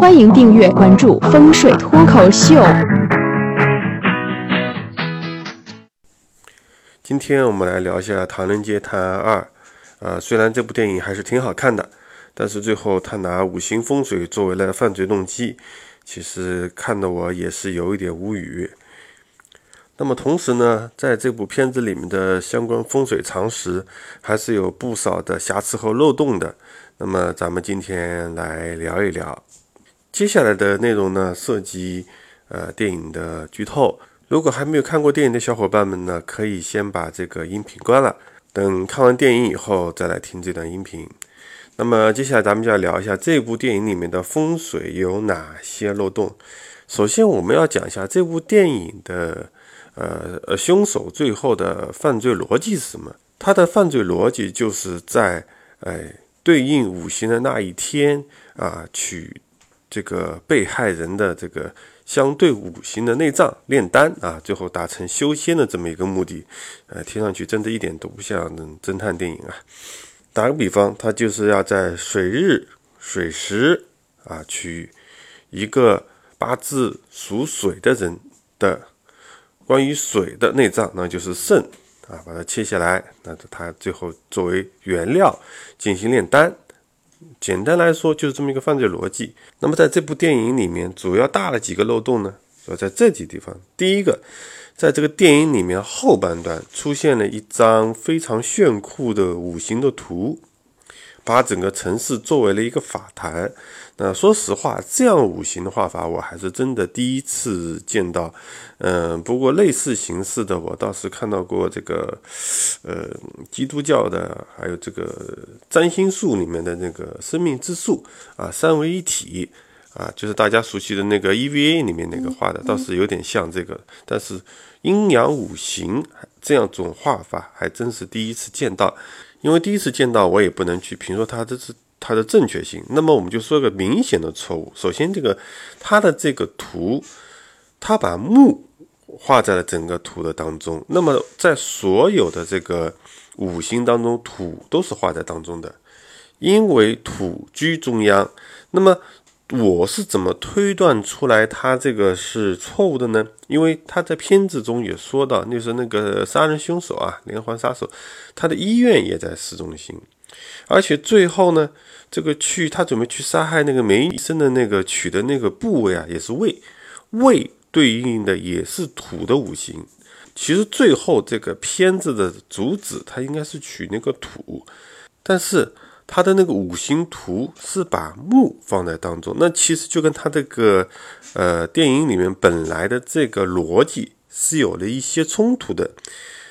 欢迎订阅关注风水脱口秀。今天我们来聊一下《唐人街探案二》。啊，虽然这部电影还是挺好看的，但是最后他拿五行风水作为了犯罪动机，其实看的我也是有一点无语。那么同时呢，在这部片子里面的相关风水常识还是有不少的瑕疵和漏洞的。那么咱们今天来聊一聊。接下来的内容呢，涉及呃电影的剧透。如果还没有看过电影的小伙伴们呢，可以先把这个音频关了，等看完电影以后再来听这段音频。那么接下来咱们就要聊一下这部电影里面的风水有哪些漏洞。首先我们要讲一下这部电影的。呃呃，凶手最后的犯罪逻辑是什么？他的犯罪逻辑就是在哎对应五行的那一天啊，取这个被害人的这个相对五行的内脏炼丹啊，最后达成修仙的这么一个目的。呃，听上去真的一点都不像侦探电影啊。打个比方，他就是要在水日水时啊，取一个八字属水的人的。关于水的内脏，那就是肾啊，把它切下来，那它最后作为原料进行炼丹。简单来说，就是这么一个犯罪逻辑。那么在这部电影里面，主要大的几个漏洞呢？主要在这几地方。第一个，在这个电影里面后半段出现了一张非常炫酷的五行的图。把整个城市作为了一个法坛，那说实话，这样五行的画法我还是真的第一次见到。嗯，不过类似形式的我倒是看到过这个，呃，基督教的，还有这个占星术里面的那个生命之树啊，三位一体啊，就是大家熟悉的那个 EVA 里面那个画的，倒是有点像这个。但是阴阳五行这样种画法还真是第一次见到。因为第一次见到，我也不能去评说它这是它的正确性。那么我们就说个明显的错误。首先，这个它的这个图，它把木画在了整个图的当中。那么在所有的这个五行当中，土都是画在当中的，因为土居中央。那么我是怎么推断出来他这个是错误的呢？因为他在片子中也说到，那是那个杀人凶手啊，连环杀手，他的医院也在市中心，而且最后呢，这个去他准备去杀害那个梅医生的那个取的那个部位啊，也是胃，胃对应的也是土的五行。其实最后这个片子的主旨，他应该是取那个土，但是。他的那个五行图是把木放在当中，那其实就跟他这个呃电影里面本来的这个逻辑是有了一些冲突的。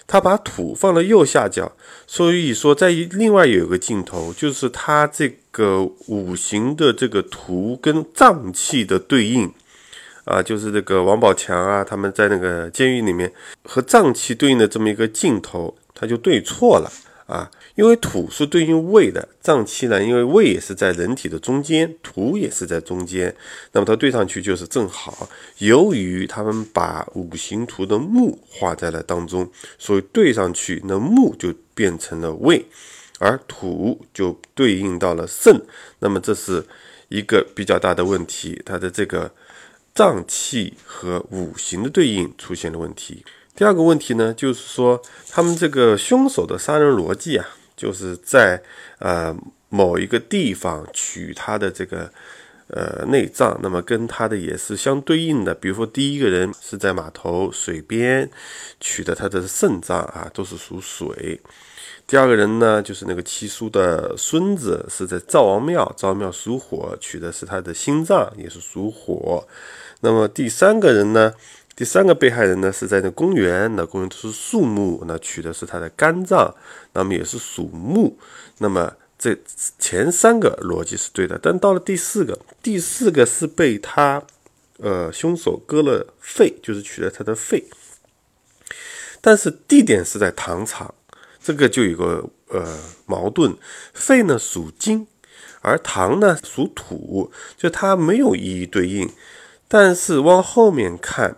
他把土放了右下角，所以说在另外有一个镜头，就是他这个五行的这个图跟脏器的对应啊，就是这个王宝强啊他们在那个监狱里面和脏器对应的这么一个镜头，他就对错了。啊，因为土是对应胃的脏器呢，因为胃也是在人体的中间，土也是在中间，那么它对上去就是正好。由于他们把五行图的木画在了当中，所以对上去那木就变成了胃，而土就对应到了肾，那么这是一个比较大的问题，它的这个脏器和五行的对应出现了问题。第二个问题呢，就是说他们这个凶手的杀人逻辑啊，就是在呃某一个地方取他的这个呃内脏，那么跟他的也是相对应的。比如说第一个人是在码头水边取的他的肾脏啊，都是属水；第二个人呢，就是那个七叔的孙子是在灶王庙，灶王庙属火，取的是他的心脏，也是属火。那么第三个人呢？第三个被害人呢是在那公园，那公园都是树木，那取的是他的肝脏，那么也是属木。那么这前三个逻辑是对的，但到了第四个，第四个是被他，呃，凶手割了肺，就是取了他的肺。但是地点是在糖厂，这个就有个呃矛盾，肺呢属金，而糖呢属土，就它没有一一对应。但是往后面看。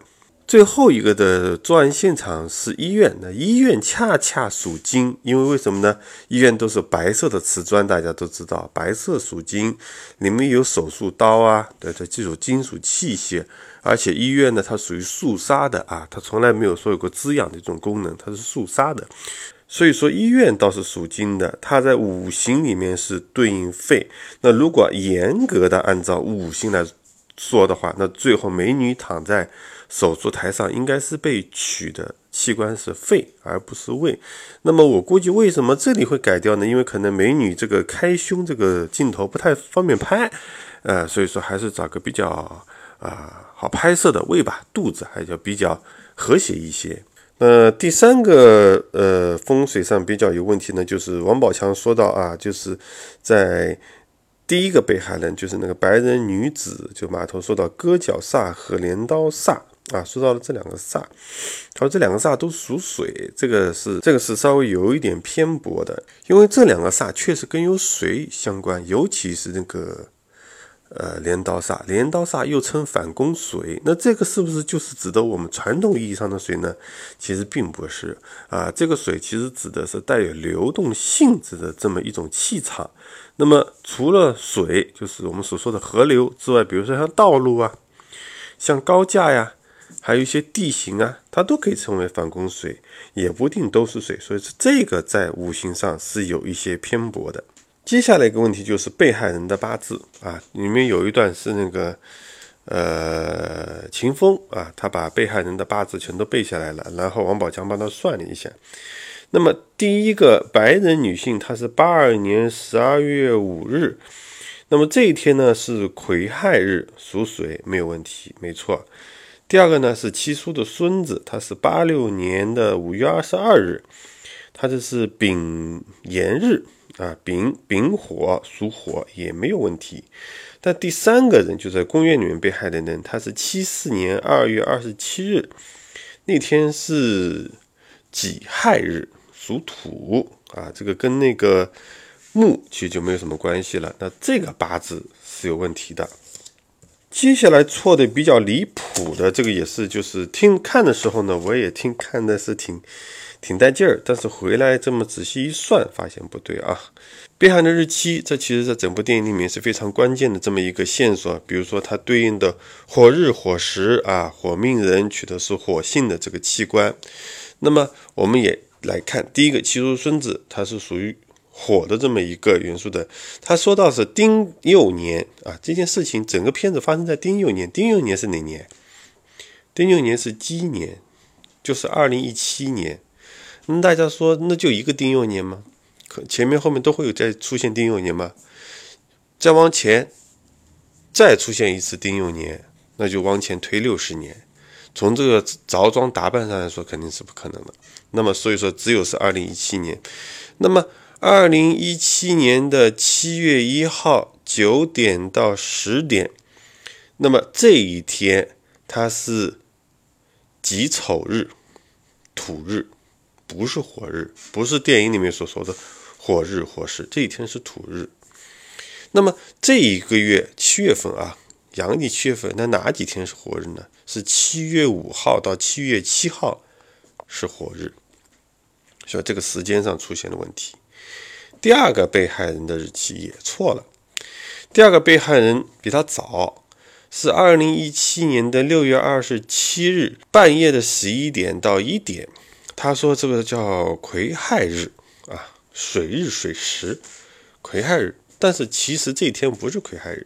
最后一个的作案现场是医院，那医院恰恰属金，因为为什么呢？医院都是白色的瓷砖，大家都知道，白色属金，里面有手术刀啊，对对，这种金属器械，而且医院呢，它属于肃杀的啊，它从来没有说有过滋养的一种功能，它是肃杀的，所以说医院倒是属金的，它在五行里面是对应肺。那如果严格的按照五行来说的话，那最后美女躺在。手术台上应该是被取的器官是肺，而不是胃。那么我估计为什么这里会改掉呢？因为可能美女这个开胸这个镜头不太方便拍，呃，所以说还是找个比较啊好拍摄的胃吧，肚子还叫比较和谐一些。呃，第三个呃风水上比较有问题呢，就是王宝强说到啊，就是在。第一个被害人就是那个白人女子，就码头说到割脚煞和镰刀煞。啊，说到了这两个煞，他说这两个煞都属水，这个是这个是稍微有一点偏颇的，因为这两个煞确实跟有水相关，尤其是那个呃镰刀煞，镰刀煞又称反攻水，那这个是不是就是指的我们传统意义上的水呢？其实并不是啊，这个水其实指的是带有流动性质的这么一种气场。那么，除了水，就是我们所说的河流之外，比如说像道路啊，像高架呀，还有一些地形啊，它都可以称为反攻水，也不一定都是水。所以说这个在五行上是有一些偏颇的。接下来一个问题就是被害人的八字啊，里面有一段是那个呃秦风啊，他把被害人的八字全都背下来了，然后王宝强帮他算了一下。那么第一个白人女性，她是八二年十二月五日，那么这一天呢是癸亥日，属水，没有问题，没错。第二个呢是七叔的孙子，他是八六年的五月二十二日，他这是丙寅日啊，丙丙火属火，也没有问题。但第三个人就在公园里面被害的人，他是七四年二月二十七日，那天是己亥日。属土啊，这个跟那个木其实就没有什么关系了。那这个八字是有问题的。接下来错的比较离谱的，这个也是，就是听看的时候呢，我也听看的是挺挺带劲儿，但是回来这么仔细一算，发现不对啊。被害的日期，这其实在整部电影里面是非常关键的这么一个线索。比如说它对应的火日火时啊，火命人取的是火性的这个器官。那么我们也。来看第一个七叔孙子，他是属于火的这么一个元素的。他说到是丁酉年啊，这件事情整个片子发生在丁酉年。丁酉年是哪年？丁酉年是鸡年，就是二零一七年。那大家说，那就一个丁酉年吗？可前面后面都会有再出现丁酉年吗？再往前再出现一次丁酉年，那就往前推六十年。从这个着装打扮上来说，肯定是不可能的。那么，所以说只有是二零一七年。那么，二零一七年的七月一号九点到十点，那么这一天它是己丑日，土日，不是火日，不是电影里面所说的火日火时。这一天是土日。那么这一个月七月份啊。阳历七月份，那哪几天是火日呢？是七月五号到七月七号是火日，所以这个时间上出现了问题。第二个被害人的日期也错了，第二个被害人比他早，是二零一七年的六月二十七日半夜的十一点到一点，他说这个叫癸亥日啊，水日水时，癸亥日，但是其实这天不是癸亥日。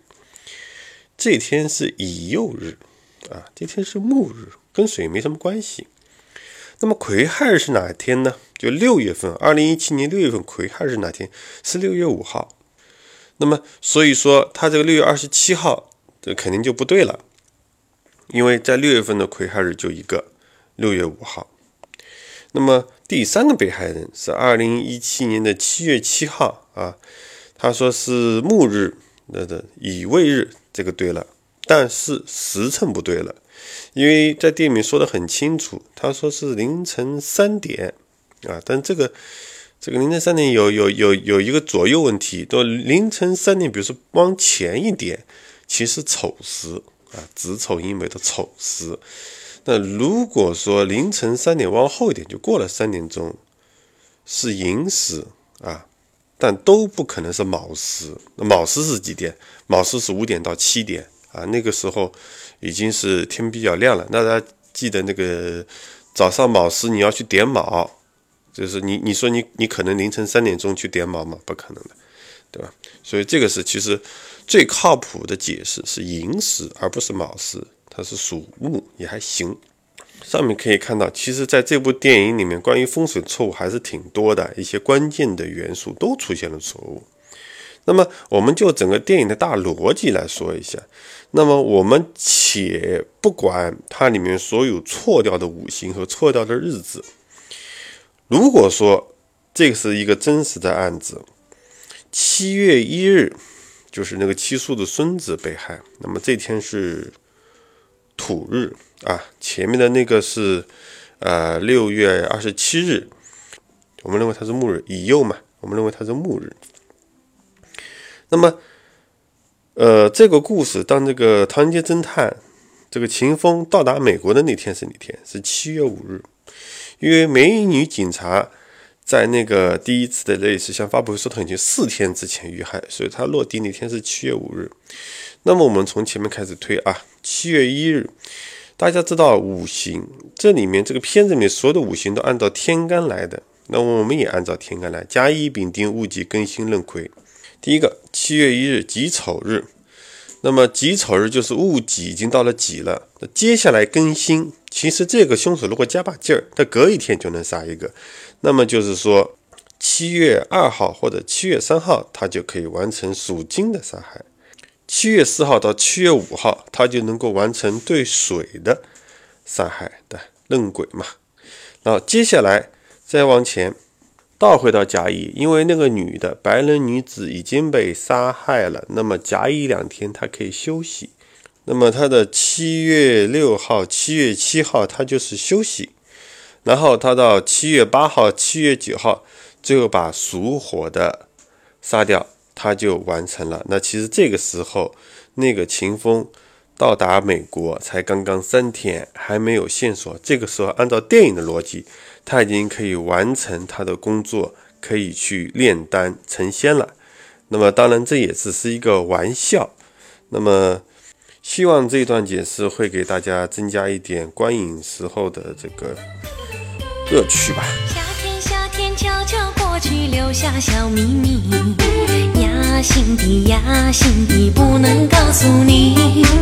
这天是乙酉日，啊，这天是木日，跟水没什么关系。那么癸亥日是哪天呢？就六月份，二零一七年六月份癸亥日哪天？是六月五号。那么所以说，他这个六月二十七号，这肯定就不对了，因为在六月份的癸亥日就一个六月五号。那么第三个被害人是二零一七年的七月七号啊，他说是木日，那的乙未日。这个对了，但是时辰不对了，因为在电影里说的很清楚，他说是凌晨三点啊，但这个这个凌晨三点有有有有一个左右问题，都凌晨三点，比如说往前一点，其实丑时啊，子丑寅卯的丑时，那如果说凌晨三点往后一点，就过了三点钟，是寅时啊，但都不可能是卯时。卯时是几点？卯时是五点到七点啊，那个时候已经是天比较亮了。那大家记得那个早上卯时你要去点卯，就是你你说你你可能凌晨三点钟去点卯吗？不可能的，对吧？所以这个是其实最靠谱的解释是寅时，而不是卯时。它是属木，也还行。上面可以看到，其实在这部电影里面，关于风水错误还是挺多的，一些关键的元素都出现了错误。那么，我们就整个电影的大逻辑来说一下。那么，我们且不管它里面所有错掉的五行和错掉的日子，如果说这是一个真实的案子，七月一日就是那个七叔的孙子被害，那么这天是。土日啊，前面的那个是，呃，六月二十七日，我们认为它是木日，乙酉嘛，我们认为它是木日。那么，呃，这个故事当这个唐人街侦探这个秦风到达美国的那天是哪天？是七月五日，因为美女警察在那个第一次的类似像发布会说，他已经四天之前遇害，所以他落地那天是七月五日。那么我们从前面开始推啊，七月一日，大家知道五行，这里面这个片子里面所有的五行都按照天干来的，那我们也按照天干来，甲乙丙丁戊己庚辛壬癸。第一个七月一日己丑日，那么己丑日就是戊己已经到了己了，那接下来庚辛，其实这个凶手如果加把劲儿，他隔一天就能杀一个，那么就是说七月二号或者七月三号，他就可以完成属金的杀害。七月四号到七月五号，他就能够完成对水的杀害的壬癸嘛。然后接下来再往前倒回到甲乙，因为那个女的白人女子已经被杀害了，那么甲乙两天她可以休息。那么她的七月六号、七月七号，她就是休息。然后她到七月八号、七月九号，最后把属火的杀掉。他就完成了。那其实这个时候，那个秦风到达美国才刚刚三天，还没有线索。这个时候，按照电影的逻辑，他已经可以完成他的工作，可以去炼丹成仙了。那么，当然这也只是一个玩笑。那么，希望这段解释会给大家增加一点观影时候的这个乐趣吧。夏天，夏天悄悄过去，留下小秘密。心底呀，心底不能告诉你。